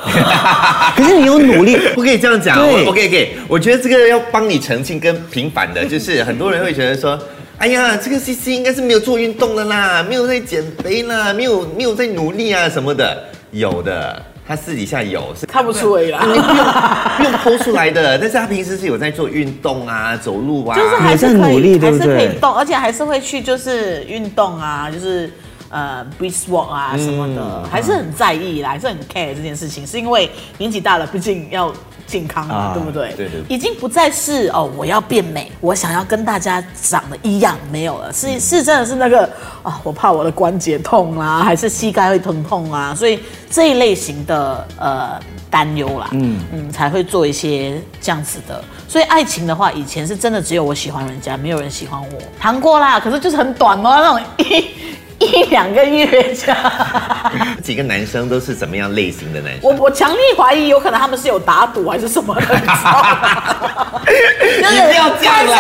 [SPEAKER 1] 可是你有努力，
[SPEAKER 3] 不可以这样讲。
[SPEAKER 1] 对
[SPEAKER 3] 我 OK OK，我觉得这个要帮你澄清跟平反的，就是很多人会觉得说。哎呀，这个 C C 应该是没有做运动的啦，没有在减肥啦，没有没有在努力啊什么的，有的，他私底下有是
[SPEAKER 2] 看不出而已啦。
[SPEAKER 3] 不用不用剖出来的，但是他平时是有在做运动啊，走路啊，
[SPEAKER 2] 就是还是
[SPEAKER 1] 努力
[SPEAKER 2] 还是可以动，而且还是会去就是运动啊，就是呃 brisk walk 啊什么的，还是很在意啦，还是很 care 这件事情，是因为年纪大了，毕竟要健康了，
[SPEAKER 1] 啊
[SPEAKER 2] 对不对？
[SPEAKER 3] 对对
[SPEAKER 2] 已经不再是哦，我要变美，我想要跟大家长得一样，没有了，是是真的是那个啊，我怕我的关节痛啊，还是膝盖会疼痛啊，所以这一类型的呃担忧啦，嗯嗯，才会做一些这样子的。所以爱情的话，以前是真的只有我喜欢人家，没有人喜欢我。谈过啦，可是就是很短哦，那种一 一两个月这样。
[SPEAKER 3] 几个男生都是怎么样类型的男生？
[SPEAKER 2] 我我强烈怀疑，有可能他们是有打赌还是什么的，你
[SPEAKER 3] 不要这样啦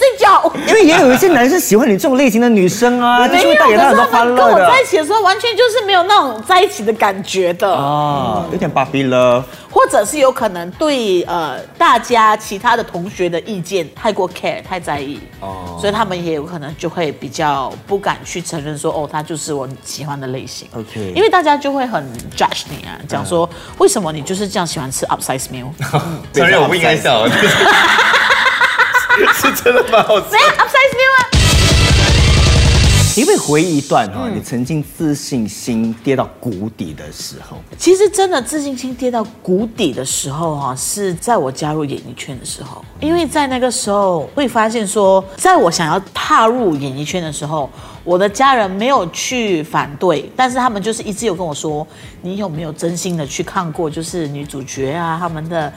[SPEAKER 2] 看谁可以跟他在一起最久。
[SPEAKER 1] 因为也有一些男生喜欢你这种类型的女生啊，就是会带给他很多欢乐的。
[SPEAKER 2] 跟我在一起的时候，完全就是没有那种在一起的感觉的，
[SPEAKER 1] 啊，有点 puppy love。
[SPEAKER 2] 或者是有可能对呃大家其他的同学的意见太过 care 太在意，哦，所以他们也有可能就会比较不敢去承认说，哦，他就是我喜欢的类型。
[SPEAKER 1] OK
[SPEAKER 2] 因为大家就会很 judge 你啊，讲说为什么你就是这样喜欢吃 upsize meal？
[SPEAKER 3] 承认我不应该笑，就是 是真的蛮好吃
[SPEAKER 2] 没。有 upsize meal 啊。
[SPEAKER 1] 可不可以回忆一段哈、你曾经自信心跌到谷底的时候？
[SPEAKER 2] 其实真的自信心跌到谷底的时候哈、是在我加入演艺圈的时候，因为在那个时候会发现说，在我想要踏入演艺圈的时候，我的家人没有去反对，但是他们就是一直有跟我说，你有没有真心的去看过，就是女主角啊他们的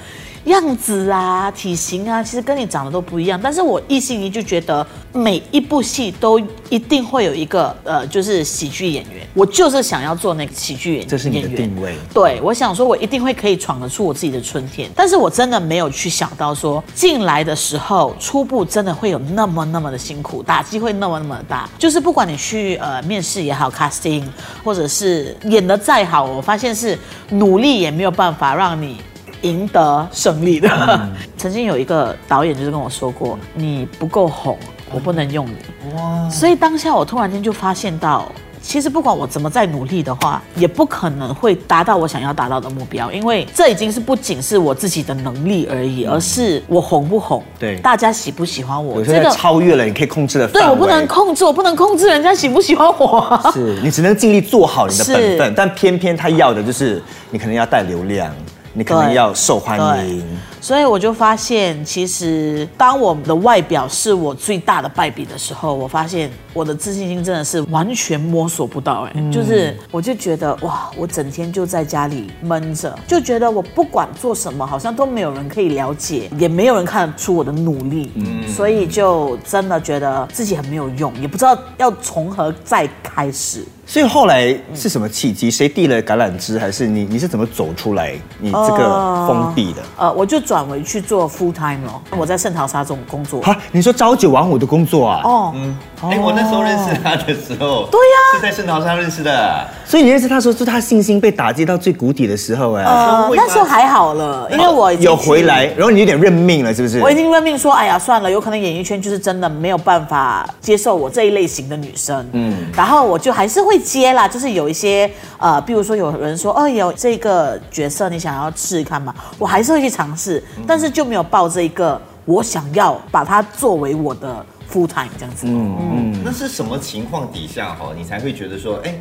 [SPEAKER 2] 样子啊、体型啊，其实跟你长得都不一样。但是我一心一就觉得每一部戏都一定会有一个呃，就是喜剧演员，我就是想要做那个喜剧演员。
[SPEAKER 1] 这是你的定位。
[SPEAKER 2] 对，我想说，我一定会可以闯得出我自己的春天，但是我真的没有去想到说，进来的时候初步真的会有那么那么的辛苦，打击会那么那么的大。就是不管你去呃面试也好，casting，或者是演的再好，我发现是努力也没有办法让你。赢得胜利的。曾经有一个导演就是跟我说过，你不够红，我不能用你。哇！所以当下我突然间就发现到。其实不管我怎么再努力的话，也不可能会达到我想要达到的目标，因为这已经是不仅是我自己的能力而已，而是我红不红，
[SPEAKER 1] 对
[SPEAKER 2] 大家喜不喜欢我，
[SPEAKER 1] 有时候超越了你可以控制的范围。
[SPEAKER 2] 对我不能控制，我不能控制人家喜不喜欢我。
[SPEAKER 1] 是你只能尽力做好你的本分，但偏偏他要的就是你可能要带流量，你可能要受欢迎。
[SPEAKER 2] 所以我就发现，其实当我的外表是我最大的败笔的时候，我发现我的自信心真的是完全摸索不到、哎、就是我就觉得哇，我整天就在家里闷着，就觉得我不管做什么，好像都没有人可以了解，也没有人看得出我的努力，所以就真的觉得自己很没有用，也不知道要从何再开始。
[SPEAKER 1] 所以后来是什么契机？谁递了橄榄枝，还是你？你是怎么走出来你这个封闭的？
[SPEAKER 2] 呃，我就转为去做 full time 了。我在圣淘沙这种工作。
[SPEAKER 1] 哈，你说朝九晚五的工作啊？
[SPEAKER 2] 哦，嗯
[SPEAKER 3] 哎、我那时候认识他的时候，
[SPEAKER 2] 对呀
[SPEAKER 3] 是在圣淘沙认识的。
[SPEAKER 1] 所以你认识他说，是他信心被打击到最谷底的时候哎、
[SPEAKER 2] 呃，那时候还好了，因为我
[SPEAKER 1] 有回来，然后你有点认命了，是不是？
[SPEAKER 2] 我已经认命说，哎呀，算了，有可能演艺圈就是真的没有办法接受我这一类型的女生。嗯，然后我就还是会接啦，就是有一些呃，比如说有人说，哦，有这个角色你想要试试看嘛？我还是会去尝试，但是就没有抱这一个我想要把它作为我的 full time 这样子。嗯，
[SPEAKER 3] 那是什么情况底下哈，你才会觉得说，哎、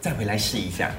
[SPEAKER 3] 再回来试一下？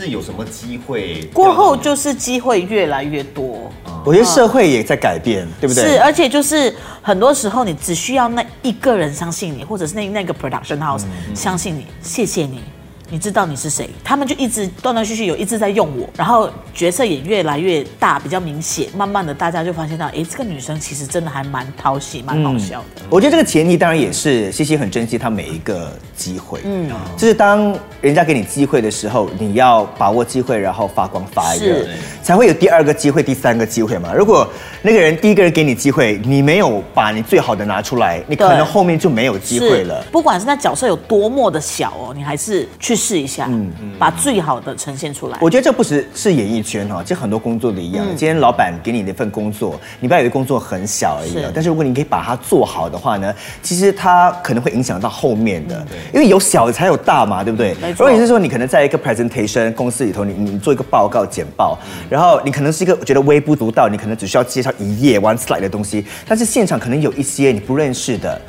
[SPEAKER 3] 是有什么机会？
[SPEAKER 2] 过后就是机会越来越多。
[SPEAKER 1] 我觉得社会也在改变，对不对？
[SPEAKER 2] 是，而且就是很多时候你只需要那一个人相信你，或者是那那个 production house、相信你，谢谢你。你知道你是谁，他们就一直断断续续有一直在用我，然后角色也越来越大，比较明显。慢慢的，大家就发现到，哎，这个女生其实真的还蛮讨喜，蛮好笑的。
[SPEAKER 1] 我觉得这个前提当然也是西西很珍惜她每一个机会，嗯，就是当人家给你机会的时候，你要把握机会，然后发光发热，才会有第二个机会、第三个机会嘛。如果那个人第一个人给你机会，你没有把你最好的拿出来，你可能后面就没有机会了。
[SPEAKER 2] 不管是那角色有多么的小哦，你还是去试一下，嗯。把最好的呈现出来。
[SPEAKER 1] 我觉得这不只是演艺圈哈，这很多工作的一样。今天老板给你的一份工作，你不要以为工作很小而已但是如果你可以把它做好的话呢，其实它可能会影响到后面的，因为有小才有大嘛，对不对？
[SPEAKER 2] 没错。
[SPEAKER 1] 如果你是说你可能在一个 presentation 公司里头，你你做一个报告简报，然后你可能是一个觉得微不足道，你可能只需要介绍一页 one slide 的东西，但是现场可能有一些你不认识的，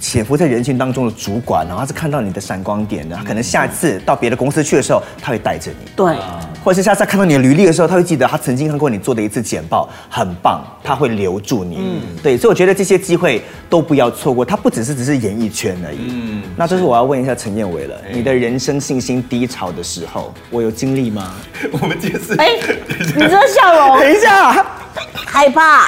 [SPEAKER 1] 潜伏在人群当中的主管，然后他是看到你的闪光点的，可能下次到别的公司去的时候，他会带着你。
[SPEAKER 2] 对，
[SPEAKER 1] 或者是下次看到你的履历的时候，他会记得他曾经看过你做的一次简报，很棒，他会留住你。嗯，对，所以我觉得这些机会都不要错过，它不只是只是演艺圈而已。嗯，那这是我要问一下陈燕伟了，你的人生信心低潮的时候，我有经历吗？
[SPEAKER 3] 我们这是，
[SPEAKER 2] 哎，你这个笑容。
[SPEAKER 1] 等一下，
[SPEAKER 2] 害怕，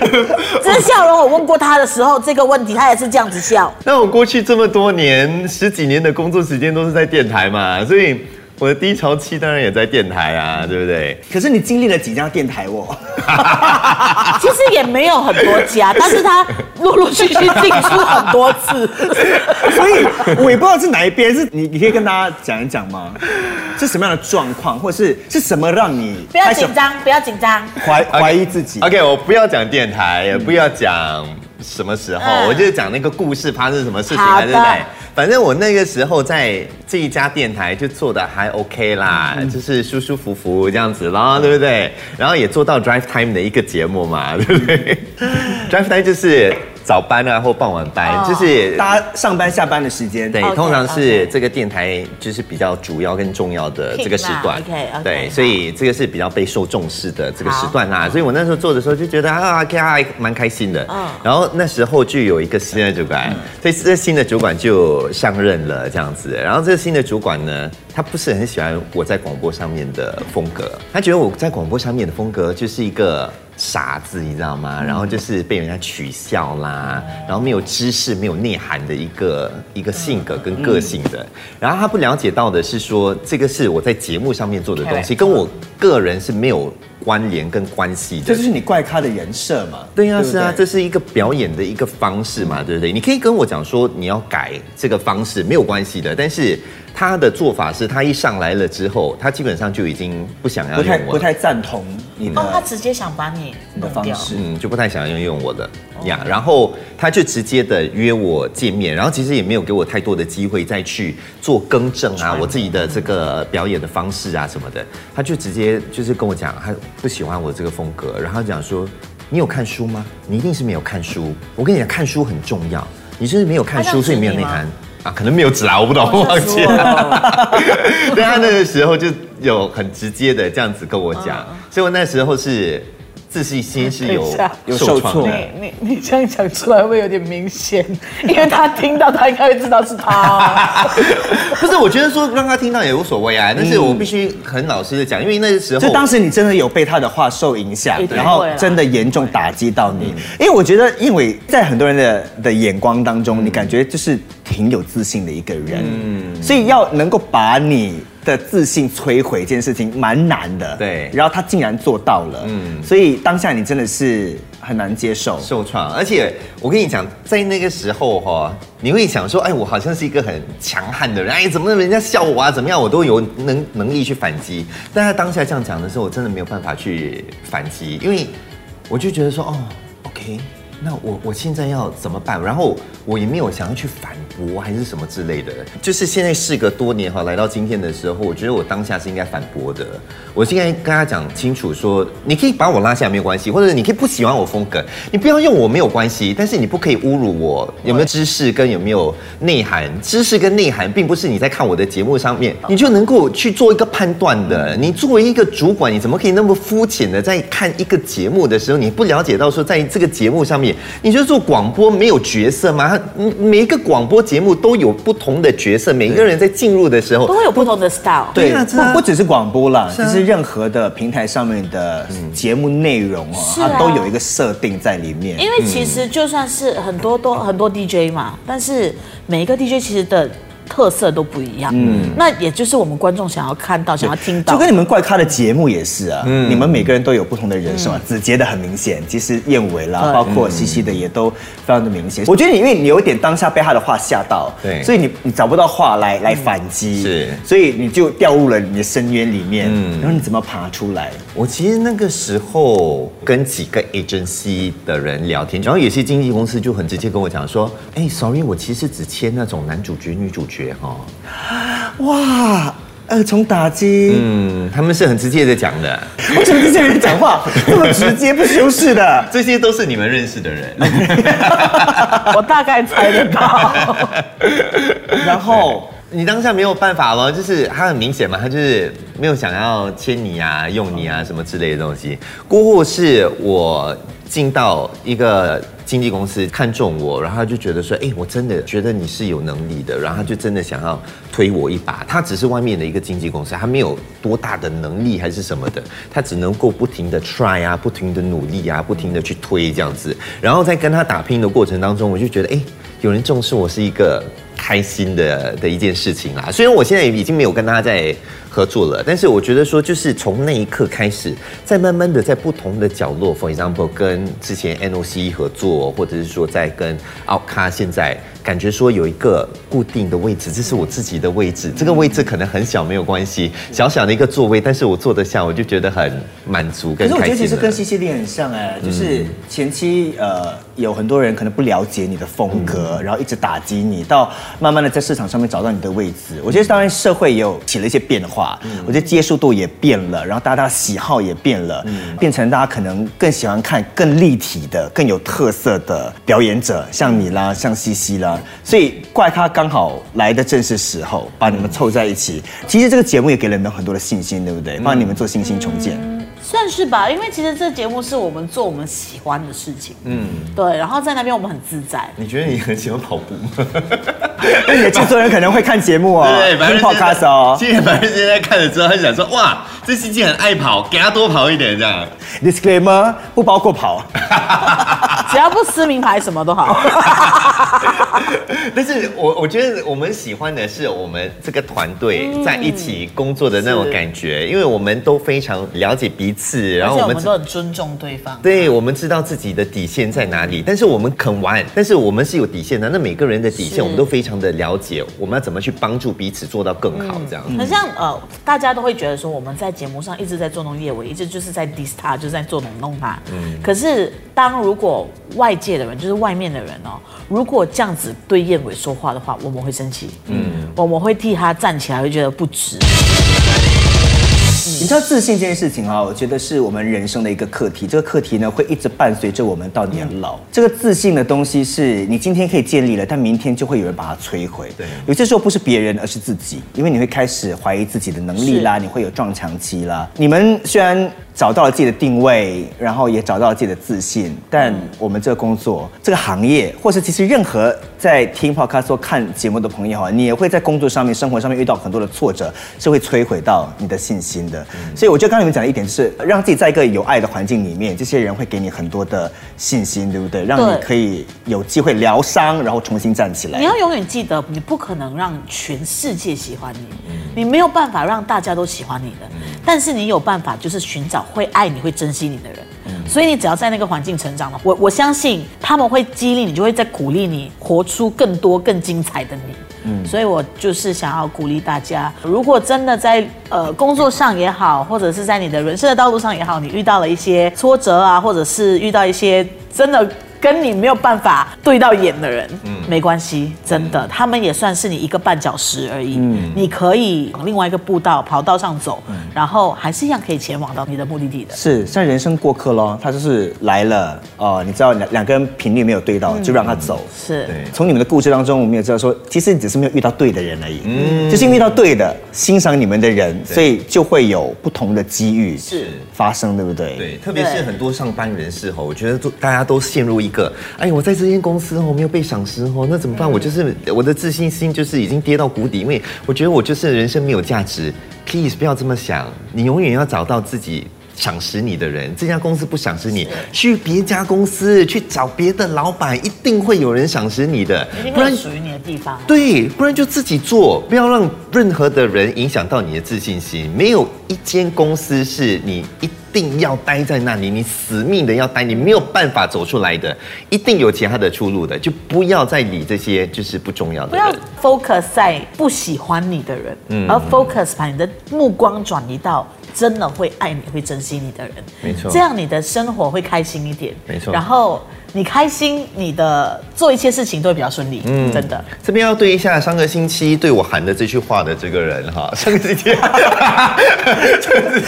[SPEAKER 2] 这是笑容我问过他的时候，这个问题他也是这样子笑。
[SPEAKER 3] 那我过去这么多年，十几年的工作时间都是在电台嘛，所以我的低潮期当然也在电台啊，对不对？
[SPEAKER 1] 可是你经历了几家电台哦？
[SPEAKER 2] 其实也没有很多家，但是他陆陆续续进出很多次。
[SPEAKER 1] 所以我也不知道是哪一边，是你你可以跟大家讲一讲吗？是什么样的状况，或是是什么让你
[SPEAKER 2] 不要紧张，不要紧张。
[SPEAKER 1] 怀怀疑自己
[SPEAKER 3] ？OK，我不要讲电台，也不要讲什么时候，
[SPEAKER 2] 嗯
[SPEAKER 3] 我就讲那个故事发生什么事情
[SPEAKER 2] 好的
[SPEAKER 3] 对不对？反正我那个时候在这一家电台就做的还 OK 啦，
[SPEAKER 2] 嗯
[SPEAKER 3] 就是舒舒服服这样子啦，对不对？然后也做到 Drive Time 的一个节目嘛，对不对？Drive Time 就是早班啊或傍晚班，
[SPEAKER 2] 哦
[SPEAKER 3] 就是
[SPEAKER 1] 大家上班下班的时间，
[SPEAKER 3] 对
[SPEAKER 2] OK，
[SPEAKER 3] 通常是
[SPEAKER 2] OK
[SPEAKER 3] 这个电台就是比较主要跟重要的这个时段
[SPEAKER 2] ，OK，OK，
[SPEAKER 3] 对，
[SPEAKER 2] 好
[SPEAKER 3] 所以这个是比较备受重视的这个时段啦。所以我那时候做的时候就觉得啊，OK 啊，蛮开心的。
[SPEAKER 2] 嗯
[SPEAKER 3] 然后那时候就有一个新的主管，所以这新的主管就上任了这样子。然后这个新的主管呢，他不是很喜欢我在广播上面的风格，他觉得我在广播上面的风格就是一个。傻子，你知道吗？然后就是被人家取笑啦，然后没有知识、没有内涵的一个一个性格跟个性的。然后他不了解到的是说，这个是我在节目上面做的东西，跟我个人是没有关联跟关系的
[SPEAKER 1] 这就。是你怪咖的人设嘛？
[SPEAKER 3] 对呀、
[SPEAKER 1] 不
[SPEAKER 3] 是啊，这是一个表演的一个方式嘛，对不对？你可以跟我讲说你要改这个方式，没有关系的。但是他的做法是他一上来了之后，他基本上就已经不想要
[SPEAKER 1] 不太
[SPEAKER 3] 用我了。
[SPEAKER 1] 不太赞同你的
[SPEAKER 2] 哦，他直接想把你弄掉。
[SPEAKER 1] 的方式。
[SPEAKER 3] 嗯，就不太想要用我的呀然后他就直接的约我见面，然后其实也没有给我太多的机会再去做更正啊，我自己的这个表演的方式啊什么的，他就直接就是跟我讲，他不喜欢我这个风格，然后他讲说，你有看书吗？你一定是没有看书，我跟你讲，看书很重要，你就是没有看书，所以没有内涵。啊，可能没有纸啦，我不懂，
[SPEAKER 2] 哦
[SPEAKER 3] 忘记了。对他那个时候就有很直接的这样子跟我讲，所以我那时候是自信心是有
[SPEAKER 1] 有受挫
[SPEAKER 3] 创。
[SPEAKER 2] 你你 你这样讲出来会不会有点明显？因为他听到他应该会知道是他。
[SPEAKER 3] 不是，我觉得说让他听到也无所谓啊，但是我必须很老实的讲，因为那个时候
[SPEAKER 1] 就当时你真的有被他的话受影响然后真的严重打击到你。因为我觉得，因为在很多人的的眼光当中，你感觉就是挺有自信的一个人，所以要能够把你的自信摧毁这件事情蛮难的。
[SPEAKER 3] 对
[SPEAKER 1] 然后他竟然做到了，嗯，所以当下你真的是很难接受。
[SPEAKER 3] 受创，而且我跟你讲，在那个时候哈、你会想说，哎，我好像是一个很强悍的人，哎，怎么人家笑我啊，怎么样，我都有能能力去反击。但他当下这样讲的时候，我真的没有办法去反击，因为我就觉得说，哦，OK。那我我现在要怎么办？然后我也没有想要去反驳还是什么之类的。就是现在事隔多年哈，来到今天的时候，我觉得我当下是应该反驳的。我是应该跟他讲清楚说，你可以把我拉下没有关系，或者你可以不喜欢我风格，你不要用我没有关系，但是你不可以侮辱我有没有知识跟有没有内涵。知识跟内涵并不是你在看我的节目上面你就能够去做一个判断的。你作为一个主管，你怎么可以那么肤浅的在看一个节目的时候，你不了解到说在这个节目上面，你就做广播没有角色吗？每一个广播节目都有不同的角色，每一个人在进入的时候
[SPEAKER 2] 都会有不同的 style。
[SPEAKER 3] 对。
[SPEAKER 1] 不不只是广播啦，
[SPEAKER 3] 是啊。
[SPEAKER 1] 就是任何的平台上面的节目内容
[SPEAKER 2] 啊
[SPEAKER 1] 它都有一个设定在里面。
[SPEAKER 2] 因为其实就算是很多都很多 DJ 嘛，但是每一个 DJ 其实的特色都不一样。嗯，那也就是我们观众想要看到、想要听到
[SPEAKER 1] 就。跟你们怪咖的节目也是啊，嗯你们每个人都有不同的人设嘛。子杰的很明显，其实燕尾啦，包括西西的也都非常的明显。我觉得你因为你有一点当下被他的话吓到，
[SPEAKER 3] 对
[SPEAKER 1] 所以你你找不到话来来反击，
[SPEAKER 3] 是
[SPEAKER 1] 所以你就掉入了你的深渊里面。嗯然后你怎么爬出来？
[SPEAKER 3] 我其实那个时候跟几个 agency 的人聊天，然后有些经纪公司就很直接跟我讲说，哎，sorry，我其实只签那种男主角、女主角哈、
[SPEAKER 1] 哇，二重打击，
[SPEAKER 3] 嗯，他们是很直接的讲的，
[SPEAKER 1] 为什么这些人讲话 这么直接不修饰的？
[SPEAKER 3] 这些都是你们认识的人。
[SPEAKER 2] 我大概猜得到。
[SPEAKER 1] 然后
[SPEAKER 3] 你当下没有办法咯，就是他很明显嘛，他就是没有想要签你啊、用你啊什么之类的东西。过后是我进到一个经纪公司看中我，然后他就觉得说，哎，我真的觉得你是有能力的，然后他就真的想要推我一把。他只是外面的一个经纪公司，他没有多大的能力还是什么的，他只能够不停的 try 啊，不停的努力啊，不停的去推这样子。然后在跟他打拼的过程当中，我就觉得，哎，有人重视我是一个。开心的的一件事情啦。虽然我现在已经没有跟他在合作了，但是我觉得说，就是从那一刻开始，在慢慢的在不同的角落，for example，跟之前 NOC 合作，或者是说在跟 Outca 现在感觉说有一个固定的位置，这是我自己的位置，这个位置可能很小没有关系，小小的一个座位，但是我坐得下，我就觉得很满足
[SPEAKER 1] 可是我觉得其。实跟西西里很像哎，就是前期呃有很多人可能不了解你的风格，然后一直打击你，到慢慢的在市场上面找到你的位置。我觉得当然社会也有起了一些变化，化，我觉得接受度也变了，然后大家的喜好也变了，变成大家可能更喜欢看更立体的、更有特色的表演者，像你啦，像西西啦，所以怪咖刚好来的正是时候，把你们凑在一起。其实这个节目也给了你们很多的信心，对不对？帮你们做信心重建。
[SPEAKER 2] 算是吧，因为其实这节目是我们做我们喜欢的事情，嗯，对，然后在那边我们很自在。
[SPEAKER 3] 你觉得你很喜欢跑步吗？
[SPEAKER 1] 那 你的制作人可能会看节目哦，
[SPEAKER 3] 对，反
[SPEAKER 1] 听
[SPEAKER 3] 正
[SPEAKER 1] podcast 哦。
[SPEAKER 3] 现在反正现在看了之后，他就想说，哇，这星期很爱跑，给他多跑一点这样。
[SPEAKER 1] Disclaimer 不包括跑。
[SPEAKER 2] 只要不撕名牌，什么都好。
[SPEAKER 3] 但是我我觉得我们喜欢的是我们这个团队在一起工作的那种感觉，因为我们都非常了解彼此，然后我们
[SPEAKER 2] 都很尊重对方。
[SPEAKER 3] 对，我们知道自己的底线在哪里，但是我们肯玩，但是我们是有底线的。那每个人的底线，我们都非常的了解，我们要怎么去帮助彼此做到更好，这样。
[SPEAKER 2] 很像呃，大家都会觉得说我们在节目上一直在捉弄叶伟，一直就是在 diss 他，就是在做弄弄他。嗯。可是当如果外界的人，就是外面的人哦，如果这样子对燕伟说话的话，我们会生气。嗯。我们会替他站起来，会觉得不值。
[SPEAKER 1] 你知道自信这件事情啊，我觉得是我们人生的一个课题。这个课题呢，会一直伴随着我们到年老。这个自信的东西是你今天可以建立了，但明天就会有人把它摧毁。
[SPEAKER 3] 对
[SPEAKER 1] 有些时候不是别人，而是自己，因为你会开始怀疑自己的能力啦，你会有撞墙期啦。你们虽然找到了自己的定位，然后也找到了自己的自信，但我们这个工作、这个行业，或是其实任何在听 podcast 或看节目的朋友啊，你也会在工作上面、生活上面遇到很多的挫折，是会摧毁到你的信心的。所以我觉得刚才你们讲的一点就是，让自己在一个有爱的环境里面，这些人会给你很多的信心，对不对？让你可以有机会疗伤，然后重新站起来。
[SPEAKER 2] 你要永远记得，你不可能让全世界喜欢你，你没有办法让大家都喜欢你的，但是你有办法，就是寻找会爱你、会珍惜你的人。所以你只要在那个环境成长了，我我相信他们会激励你，就会在鼓励你活出更多、更精彩的你。所以我就是想要鼓励大家，如果真的在呃工作上也好，或者是在你的人生的道路上也好，你遇到了一些挫折啊，或者是遇到一些真的跟你没有办法对到眼的人，嗯，没关系，真的，他们也算是你一个绊脚石而已。嗯，你可以往另外一个步道跑道上走，然后还是一样可以前往到你的目的地的。
[SPEAKER 1] 是像人生过客咯，他就是来了哦、你知道两两个人频率没有对到，就让他走。
[SPEAKER 2] 是，
[SPEAKER 3] 对。
[SPEAKER 1] 从你们的故事当中，我们也知道说，其实你只是没有遇到对的人而已，嗯，就是因为遇到对的、欣赏你们的人，所以就会有不同的机遇
[SPEAKER 2] 是。
[SPEAKER 1] 发生，对不对？
[SPEAKER 3] 对，特别是很多上班人士吼，我觉得都大家都陷入一个，哎，我在这间公司哦没有被赏识哦，那怎么办？我就是我的自信心就是已经跌到谷底，因为我觉得我就是人生没有价值。Please 不要这么想，你永远要找到自己。赏识你的人，这家公司不赏识你，去别家公司去找别的老板，一定会有人赏识你的不然
[SPEAKER 2] 会属于你的地方。
[SPEAKER 3] 对，不然就自己做，不要让任何的人影响到你的自信心。没有一间公司是你一定要待在那里，你死命的要待，你没有办法走出来的，一定有其他的出路的。就不要再理这些就是不重要的
[SPEAKER 2] 不要。focus 在不喜欢你的人，嗯而 focus 把你的目光转移到真的会爱你、会珍惜你的人。
[SPEAKER 3] 没错
[SPEAKER 2] 这样你的生活会开心一点。
[SPEAKER 3] 没错
[SPEAKER 2] 然后你开心，你的做一切事情都会比较顺利。嗯，真的。
[SPEAKER 3] 这边要对一下上个星期对我喊的这句话的这个人哈，上个星期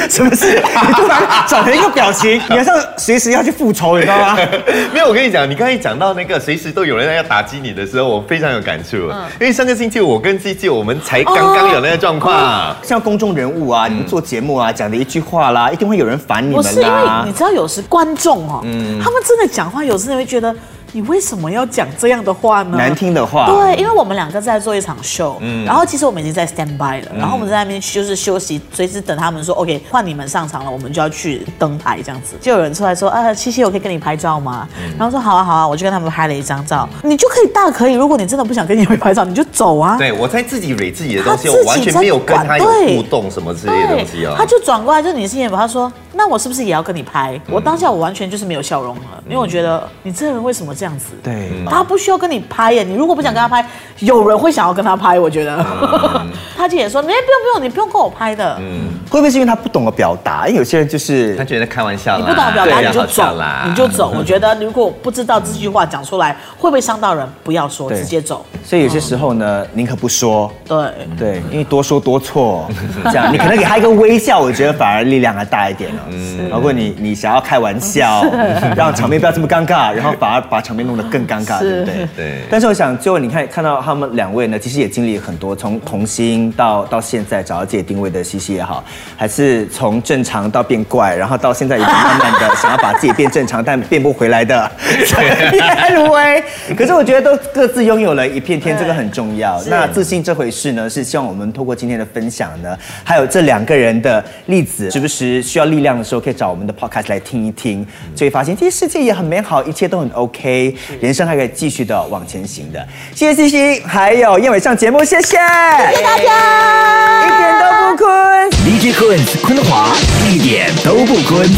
[SPEAKER 1] 什么事？你突然转了一个表情，你好像随时要去复仇，你知道吗？
[SPEAKER 3] 没有，我跟你讲，你刚才讲到那个随时都有人要打击你的时候，我非常有感触。
[SPEAKER 2] 嗯
[SPEAKER 3] 因为上个星期我跟 G G 我们才刚刚有那个状况。
[SPEAKER 1] 像公众人物啊，你们做节目啊，讲的一句话啦，一定会有人烦你们
[SPEAKER 2] 不是因为你。知道，有时观众哦，他们真的讲话，有时你会觉得。你为什么要讲这样的话呢？
[SPEAKER 1] 难听的话
[SPEAKER 2] 对，因为我们两个在做一场秀，嗯然后其实我们已经在 stand by 了，然后我们在那边就是休息，随时等他们说 OK 换你们上场了，我们就要去登台这样子。就有人出来说啊，七七，我可以跟你拍照吗？然后说好啊好啊，我就跟他们拍了一张照，你就可以大可以，如果你真的不想跟你们拍照，你就走啊。
[SPEAKER 3] 对，我在自己蕊自己的东西，我完全没有跟他有
[SPEAKER 2] 在
[SPEAKER 3] 互动什么之类的东西啊。
[SPEAKER 2] 他就转过来，就你是演员，他说：“那我是不是也要跟你拍？”我当下我完全就是没有笑容了，因为我觉得你这个人为什么这样子。
[SPEAKER 1] 对，
[SPEAKER 2] 他不需要跟你拍耶，你如果不想跟他拍，有人会想要跟他拍，我觉得。他姐也说，哎，不用不用，你不用跟我拍的。
[SPEAKER 1] 嗯会不会是因为他不懂得表达？因为有些人就是
[SPEAKER 3] 他觉得开玩笑，
[SPEAKER 2] 你不懂得表达你就走
[SPEAKER 3] 啦，
[SPEAKER 2] 你就走。我觉得如果不知道这句话讲出来会不会伤到人，不要说，直接走。
[SPEAKER 1] 所以有些时候呢，宁可不说。
[SPEAKER 2] 对，
[SPEAKER 1] 对，因为多说多错，这样你可能给他一个微笑，我觉得反而力量还大一点哦。包括你你想要开玩笑，让场面不要这么尴尬，然后反而把场面弄得更尴尬，对不对？
[SPEAKER 3] 对
[SPEAKER 1] 但是我想，最后你看看到他们两位呢，其实也经历了很多，从童星到到现在找到自己定位的西西也好，还是从正常到变怪，然后到现在已经慢慢的想要把自己变正常，但变不回来的陈彦威。可是我觉得都各自拥有了一片天，这个很重要。那自信这回事呢，是希望我们透过今天的分享呢，还有这两个人的例子，时不时需要力量的时候，可以找我们的 podcast 来听一听，就会发现其实世界也很美好，一切都很 OK，人生还可以继续的往前行的。谢谢西西，还有燕尾上节目，谢谢，谢谢大家，一点都不困。
[SPEAKER 4] DJ 坤坤华一点都不坤。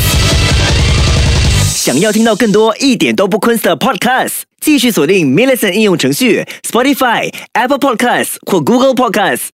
[SPEAKER 4] 想要听到更多一点都不坤的 Podcast，继续锁定 m i l l i c e n t 应用程序、Spotify、Apple Podcasts 或 Google Podcasts。